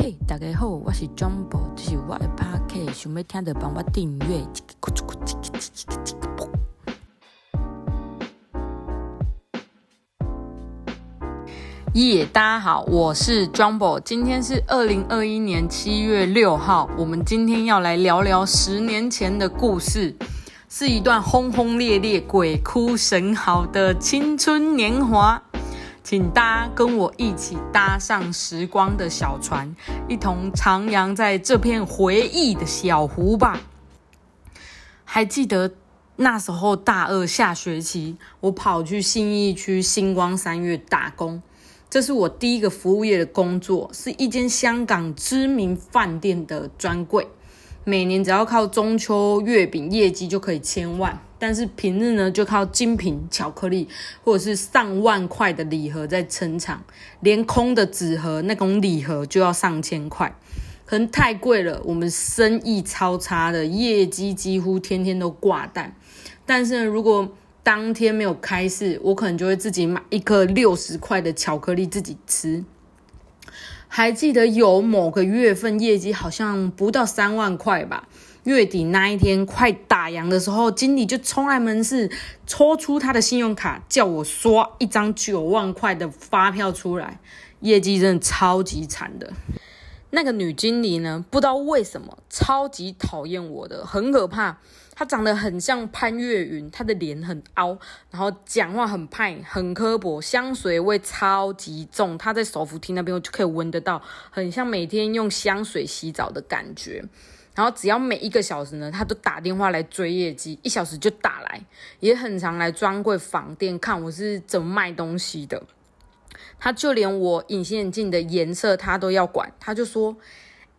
嘿，大家好，我是 Jumbo，这是我的 Podcast，想要听的帮我订阅。耶，大家好，我是 Jumbo，今天是二零二一年七月六号，我们今天要来聊聊十年前的故事，是一段轰轰烈烈、鬼哭神嚎的青春年华。请大家跟我一起搭上时光的小船，一同徜徉在这片回忆的小湖吧。还记得那时候大二下学期，我跑去信义区星光三月打工，这是我第一个服务业的工作，是一间香港知名饭店的专柜。每年只要靠中秋月饼业绩就可以千万，但是平日呢就靠精品巧克力或者是上万块的礼盒在撑场，连空的纸盒那种礼盒就要上千块，可能太贵了，我们生意超差的，业绩几乎天天都挂蛋。但是呢，如果当天没有开市，我可能就会自己买一颗六十块的巧克力自己吃。还记得有某个月份业绩好像不到三万块吧？月底那一天快打烊的时候，经理就冲来门市，抽出他的信用卡，叫我刷一张九万块的发票出来。业绩真的超级惨的。那个女经理呢，不知道为什么超级讨厌我的，很可怕。她长得很像潘越云，她的脸很凹，然后讲话很派，很刻薄，香水味超级重。她在手扶梯那边，我就可以闻得到，很像每天用香水洗澡的感觉。然后只要每一个小时呢，她都打电话来追业绩，一小时就打来，也很常来专柜访店看我是怎么卖东西的。她就连我隐形眼镜的颜色，她都要管，她就说。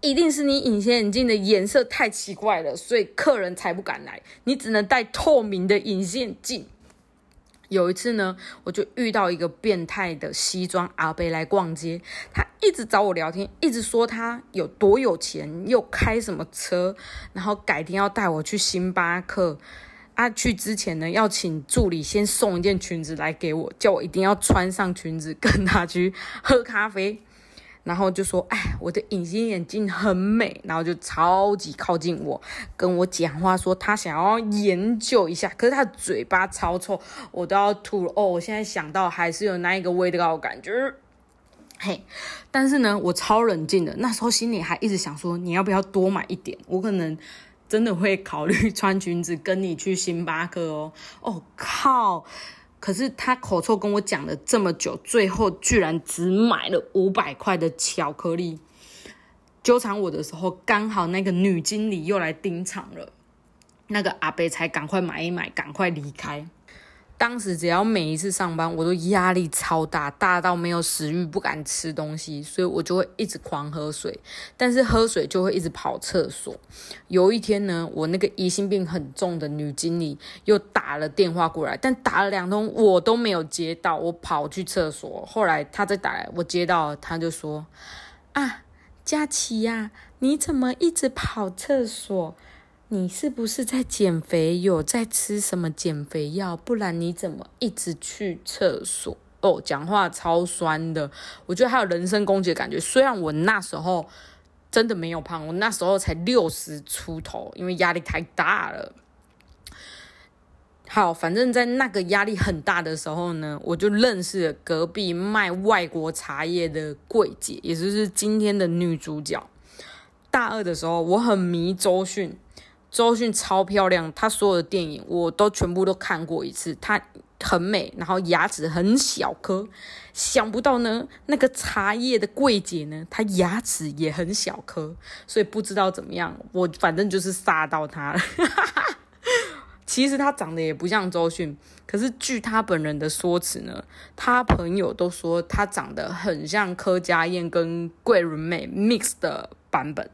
一定是你隐形眼镜的颜色太奇怪了，所以客人才不敢来。你只能戴透明的隐形眼镜。有一次呢，我就遇到一个变态的西装阿伯来逛街，他一直找我聊天，一直说他有多有钱，又开什么车，然后改天要带我去星巴克。啊，去之前呢，要请助理先送一件裙子来给我，叫我一定要穿上裙子跟他去喝咖啡。然后就说：“哎，我的隐形眼镜很美。”然后就超级靠近我，跟我讲话，说他想要研究一下。可是他嘴巴超臭，我都要吐了。哦，我现在想到还是有那一个味道感觉。嘿，但是呢，我超冷静的。那时候心里还一直想说：“你要不要多买一点？我可能真的会考虑穿裙子跟你去星巴克哦。”哦靠！可是他口臭跟我讲了这么久，最后居然只买了五百块的巧克力。纠缠我的时候，刚好那个女经理又来盯场了，那个阿伯才赶快买一买，赶快离开。当时只要每一次上班，我都压力超大，大到没有食欲，不敢吃东西，所以我就会一直狂喝水。但是喝水就会一直跑厕所。有一天呢，我那个疑心病很重的女经理又打了电话过来，但打了两通我都没有接到，我跑去厕所。后来她再打来，我接到，她就说：“啊，佳琪呀，你怎么一直跑厕所？”你是不是在减肥？有在吃什么减肥药？不然你怎么一直去厕所？哦，讲话超酸的，我觉得还有人身攻击的感觉。虽然我那时候真的没有胖，我那时候才六十出头，因为压力太大了。好，反正在那个压力很大的时候呢，我就认识了隔壁卖外国茶叶的柜姐，也就是今天的女主角。大二的时候，我很迷周迅。周迅超漂亮，她所有的电影我都全部都看过一次。她很美，然后牙齿很小颗。想不到呢，那个茶叶的柜姐呢，她牙齿也很小颗，所以不知道怎么样，我反正就是杀到她了。其实她长得也不像周迅，可是据她本人的说辞呢，她朋友都说她长得很像柯佳燕跟桂纶镁 mix 的版本。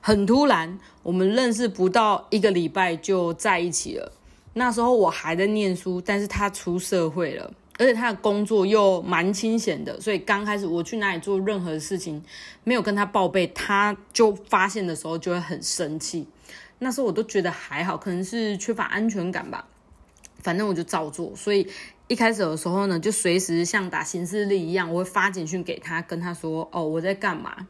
很突然，我们认识不到一个礼拜就在一起了。那时候我还在念书，但是他出社会了，而且他的工作又蛮清闲的，所以刚开始我去哪里做任何事情，没有跟他报备，他就发现的时候就会很生气。那时候我都觉得还好，可能是缺乏安全感吧，反正我就照做。所以一开始的时候呢，就随时像打行事历一样，我会发简讯给他，跟他说哦我在干嘛。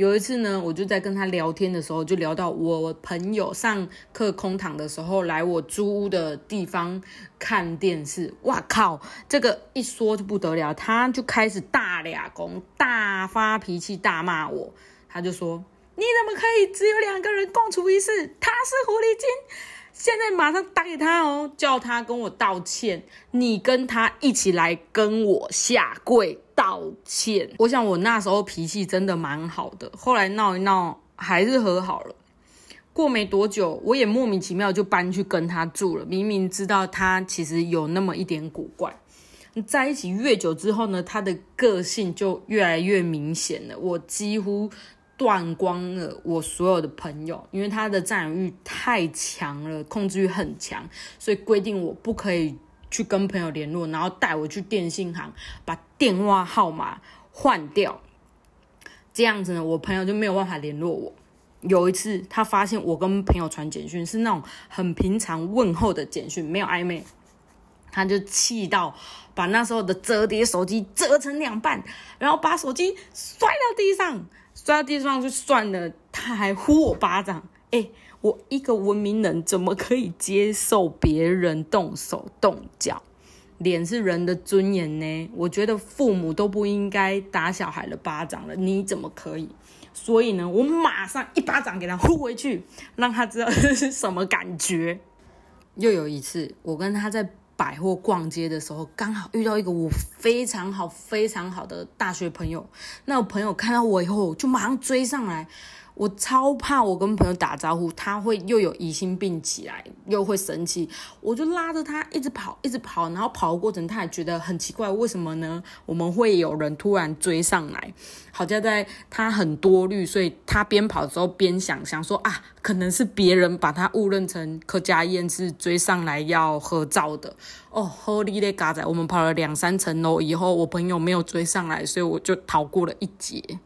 有一次呢，我就在跟他聊天的时候，就聊到我朋友上课空堂的时候来我租屋的地方看电视。哇靠，这个一说就不得了，他就开始大俩公，大发脾气，大骂我。他就说：“你怎么可以只有两个人共处一室？他是狐狸精！现在马上打给他哦，叫他跟我道歉。你跟他一起来跟我下跪。”道歉，我想我那时候脾气真的蛮好的，后来闹一闹还是和好了。过没多久，我也莫名其妙就搬去跟他住了。明明知道他其实有那么一点古怪，在一起越久之后呢，他的个性就越来越明显了。我几乎断光了我所有的朋友，因为他的占有欲太强了，控制欲很强，所以规定我不可以。去跟朋友联络，然后带我去电信行把电话号码换掉，这样子呢，我朋友就没有办法联络我。有一次，他发现我跟朋友传简讯是那种很平常问候的简讯，没有暧昧，他就气到把那时候的折叠手机折成两半，然后把手机摔到地上，摔到地上就算了，他还呼我巴掌，哎。我一个文明人怎么可以接受别人动手动脚？脸是人的尊严呢？我觉得父母都不应该打小孩的巴掌了，你怎么可以？所以呢，我马上一巴掌给他呼回去，让他知道是什么感觉。又有一次，我跟他在百货逛街的时候，刚好遇到一个我非常好、非常好的大学朋友。那我朋友看到我以后，就马上追上来。我超怕我跟朋友打招呼，他会又有疑心病起来，又会生气。我就拉着他一直跑，一直跑，然后跑的过程他也觉得很奇怪，为什么呢？我们会有人突然追上来。好在在他很多虑，所以他边跑的时候边想想说啊，可能是别人把他误认成柯佳燕是追上来要合照的。哦，Holy 的嘎仔，我们跑了两三层楼以后，我朋友没有追上来，所以我就逃过了一劫。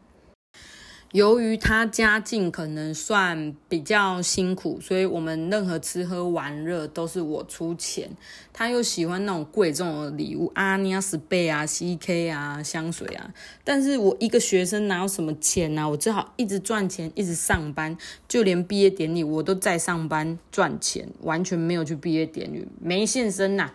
由于他家境可能算比较辛苦，所以我们任何吃喝玩乐都是我出钱。他又喜欢那种贵重的礼物，阿尼亚斯贝啊、CK 啊、香水啊。但是我一个学生哪有什么钱呢？我只好一直赚钱，一直上班，就连毕业典礼我都在上班赚钱，完全没有去毕业典礼，没现身呐。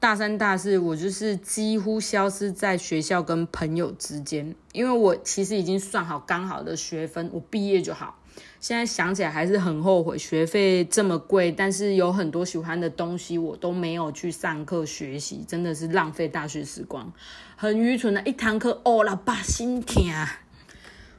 大三、大四，我就是几乎消失在学校跟朋友之间，因为我其实已经算好刚好的学分，我毕业就好。现在想起来还是很后悔，学费这么贵，但是有很多喜欢的东西我都没有去上课学习，真的是浪费大学时光，很愚蠢的一堂课。哦，老爸心疼。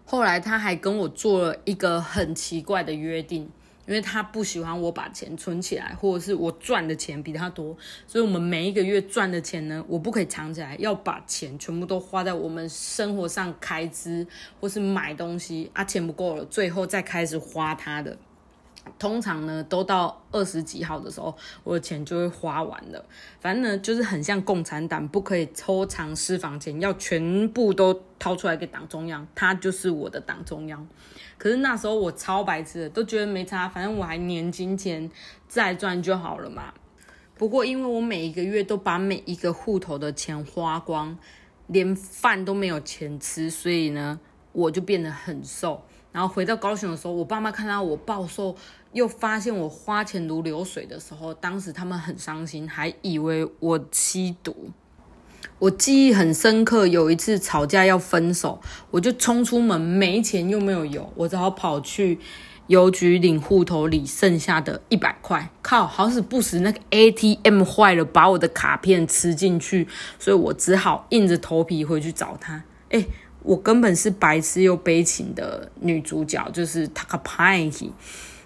后来他还跟我做了一个很奇怪的约定。因为他不喜欢我把钱存起来，或者是我赚的钱比他多，所以我们每一个月赚的钱呢，我不可以藏起来，要把钱全部都花在我们生活上开支，或是买东西啊，钱不够了，最后再开始花他的。通常呢，都到二十几号的时候，我的钱就会花完了。反正呢，就是很像共产党，不可以偷藏私房钱，要全部都掏出来给党中央，他就是我的党中央。可是那时候我超白痴的，都觉得没差，反正我还年金钱再赚就好了嘛。不过因为我每一个月都把每一个户头的钱花光，连饭都没有钱吃，所以呢，我就变得很瘦。然后回到高雄的时候，我爸妈看到我暴瘦，又发现我花钱如流水的时候，当时他们很伤心，还以为我吸毒。我记忆很深刻，有一次吵架要分手，我就冲出门，没钱又没有油，我只好跑去邮局领户头里剩下的一百块。靠，好死不死，那个 ATM 坏了，把我的卡片吃进去，所以我只好硬着头皮回去找他。哎。我根本是白痴又悲情的女主角，就是 Takapai，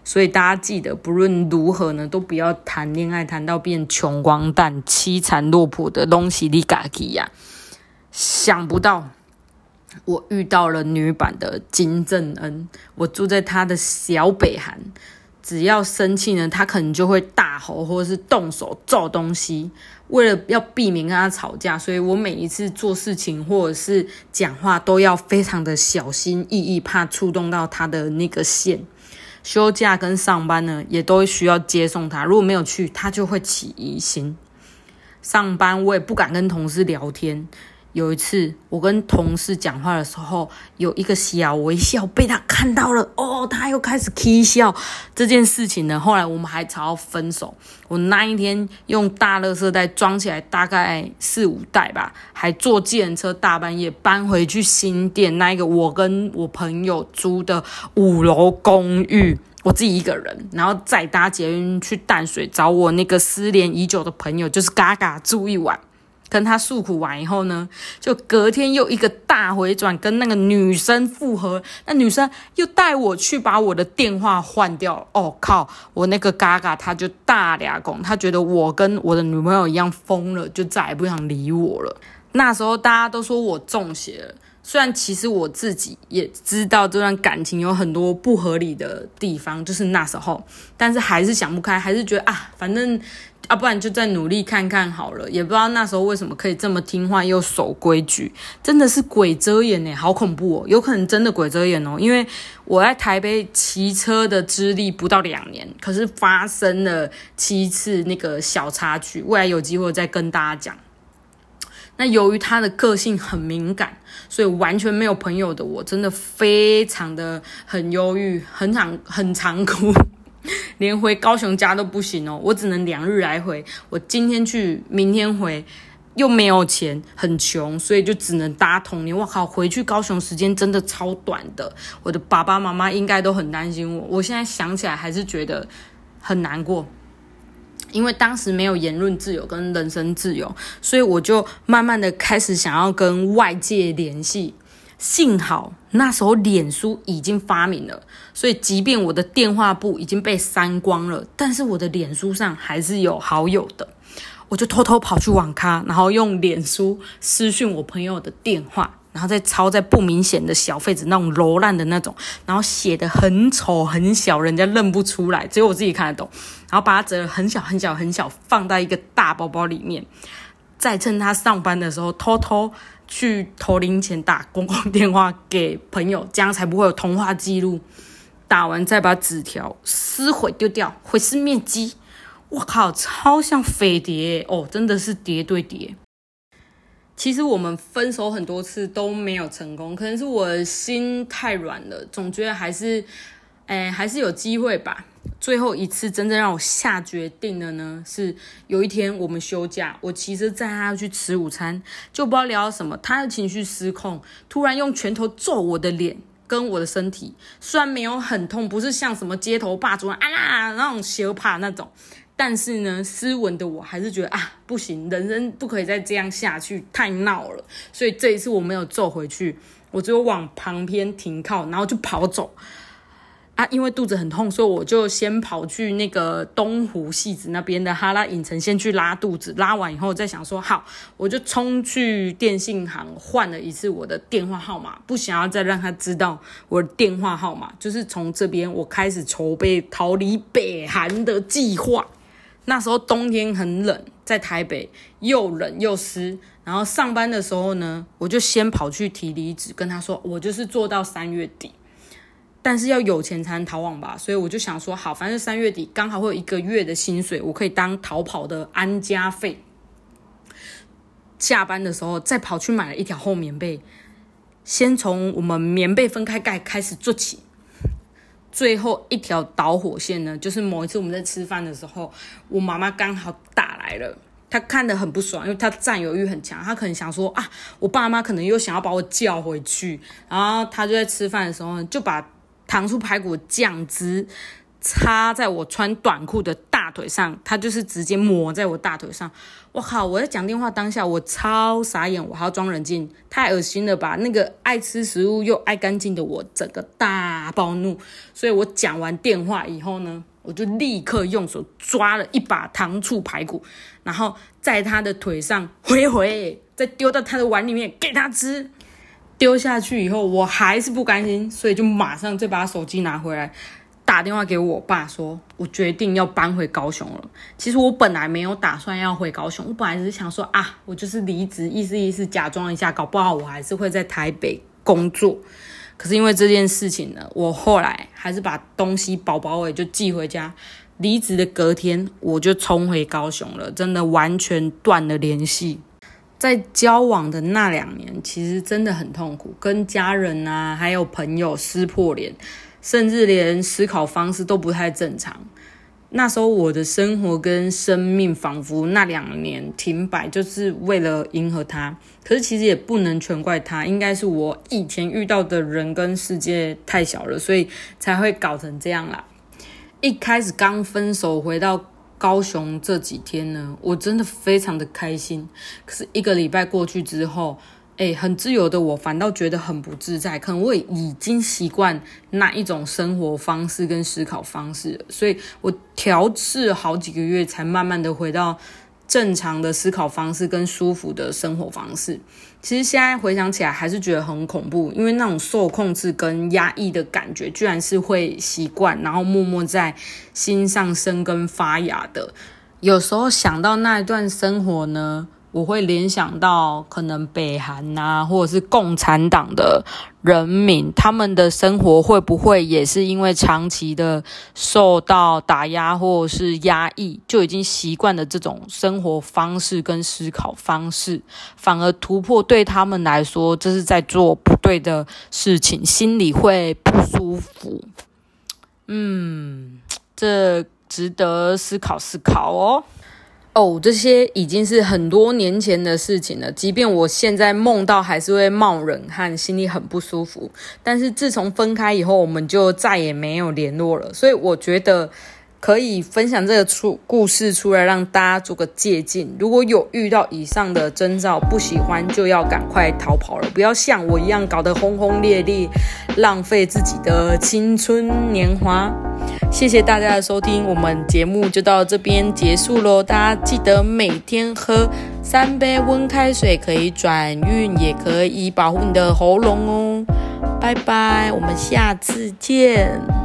所以大家记得，不论如何呢，都不要谈恋爱谈到变穷光蛋、凄惨落魄的东西里嘎吉呀。想不到我遇到了女版的金正恩，我住在她的小北韩。只要生气呢，他可能就会大吼，或者是动手揍东西。为了要避免跟他吵架，所以我每一次做事情或者是讲话都要非常的小心翼翼，怕触动到他的那个线。休假跟上班呢，也都需要接送他。如果没有去，他就会起疑心。上班我也不敢跟同事聊天。有一次，我跟同事讲话的时候，有一个小微笑被他看到了，哦，他又开始 k 笑。这件事情呢，后来我们还吵到分手。我那一天用大垃圾袋装起来，大概四五袋吧，还坐计程车大半夜搬回去新店那一个我跟我朋友租的五楼公寓，我自己一个人，然后再搭捷运去淡水找我那个失联已久的朋友，就是嘎嘎住一晚。跟他诉苦完以后呢，就隔天又一个大回转，跟那个女生复合。那女生又带我去把我的电话换掉。哦靠！我那个嘎嘎他就大俩拱，他觉得我跟我的女朋友一样疯了，就再也不想理我了。那时候大家都说我中邪了，虽然其实我自己也知道这段感情有很多不合理的地方，就是那时候，但是还是想不开，还是觉得啊，反正。啊，不然就再努力看看好了。也不知道那时候为什么可以这么听话又守规矩，真的是鬼遮眼呢，好恐怖哦！有可能真的鬼遮眼哦，因为我在台北骑车的资历不到两年，可是发生了七次那个小插曲，未来有机会再跟大家讲。那由于他的个性很敏感，所以完全没有朋友的我，真的非常的很忧郁，很常很常哭。连回高雄家都不行哦，我只能两日来回。我今天去，明天回，又没有钱，很穷，所以就只能搭同年。我靠，回去高雄时间真的超短的。我的爸爸妈妈应该都很担心我。我现在想起来还是觉得很难过，因为当时没有言论自由跟人身自由，所以我就慢慢的开始想要跟外界联系。幸好那时候脸书已经发明了，所以即便我的电话簿已经被删光了，但是我的脸书上还是有好友的。我就偷偷跑去网咖，然后用脸书私讯我朋友的电话，然后再抄在不明显的小废纸那种柔烂的那种，然后写的很丑很小，人家认不出来，只有我自己看得懂。然后把它折很小很小很小，放在一个大包包里面，再趁他上班的时候偷偷。去投零钱打公共电话给朋友，这样才不会有通话记录。打完再把纸条撕毁丢掉，毁尸灭迹。我靠，超像飞碟哦，真的是叠对叠。其实我们分手很多次都没有成功，可能是我心太软了，总觉得还是，哎，还是有机会吧。最后一次真正让我下决定的呢，是有一天我们休假，我骑车载他去吃午餐，就不知道聊什么，他的情绪失控，突然用拳头揍我的脸跟我的身体，虽然没有很痛，不是像什么街头霸主啊那种羞怕那种，但是呢，斯文的我还是觉得啊不行，人生不可以再这样下去，太闹了，所以这一次我没有揍回去，我只有往旁边停靠，然后就跑走。啊，因为肚子很痛，所以我就先跑去那个东湖戏子那边的哈拉影城，先去拉肚子。拉完以后再想说，好，我就冲去电信行换了一次我的电话号码，不想要再让他知道我的电话号码。就是从这边我开始筹备逃离北韩的计划。那时候冬天很冷，在台北又冷又湿。然后上班的时候呢，我就先跑去提离职，跟他说，我就是做到三月底。但是要有钱才能逃亡吧，所以我就想说，好，反正三月底刚好会有一个月的薪水，我可以当逃跑的安家费。下班的时候再跑去买了一条厚棉被，先从我们棉被分开盖开始做起。最后一条导火线呢，就是某一次我们在吃饭的时候，我妈妈刚好打来了，她看得很不爽，因为她占有欲很强，她可能想说啊，我爸妈可能又想要把我叫回去，然后她就在吃饭的时候就把。糖醋排骨酱汁插在我穿短裤的大腿上，它就是直接抹在我大腿上。我靠！我在讲电话当下，我超傻眼，我还要装冷静，太恶心了吧？那个爱吃食物又爱干净的我，整个大暴怒。所以我讲完电话以后呢，我就立刻用手抓了一把糖醋排骨，然后在他的腿上回回，再丢到他的碗里面给他吃。丢下去以后，我还是不甘心，所以就马上再把手机拿回来，打电话给我爸，说我决定要搬回高雄了。其实我本来没有打算要回高雄，我本来只是想说啊，我就是离职，意思意思，假装一下，搞不好我还是会在台北工作。可是因为这件事情呢，我后来还是把东西包包尾就寄回家，离职的隔天，我就冲回高雄了，真的完全断了联系。在交往的那两年，其实真的很痛苦，跟家人啊，还有朋友撕破脸，甚至连思考方式都不太正常。那时候我的生活跟生命仿佛那两年停摆，就是为了迎合他。可是其实也不能全怪他，应该是我以前遇到的人跟世界太小了，所以才会搞成这样啦。一开始刚分手回到高雄这几天呢，我真的非常的开心。可是一个礼拜过去之后，哎，很自由的我反倒觉得很不自在，可能我已经习惯那一种生活方式跟思考方式，所以我调试好几个月，才慢慢的回到正常的思考方式跟舒服的生活方式。其实现在回想起来，还是觉得很恐怖，因为那种受控制跟压抑的感觉，居然是会习惯，然后默默在心上生根发芽的。有时候想到那一段生活呢。我会联想到可能北韩呐，或者是共产党的人民，他们的生活会不会也是因为长期的受到打压或者是压抑，就已经习惯了这种生活方式跟思考方式，反而突破对他们来说，这是在做不对的事情，心里会不舒服。嗯，这值得思考思考哦。哦，这些已经是很多年前的事情了。即便我现在梦到，还是会冒冷汗，心里很不舒服。但是自从分开以后，我们就再也没有联络了。所以我觉得。可以分享这个出故事出来，让大家做个借鉴。如果有遇到以上的征兆，不喜欢就要赶快逃跑了，不要像我一样搞得轰轰烈烈，浪费自己的青春年华。谢谢大家的收听，我们节目就到这边结束喽。大家记得每天喝三杯温开水，可以转运，也可以保护你的喉咙哦。拜拜，我们下次见。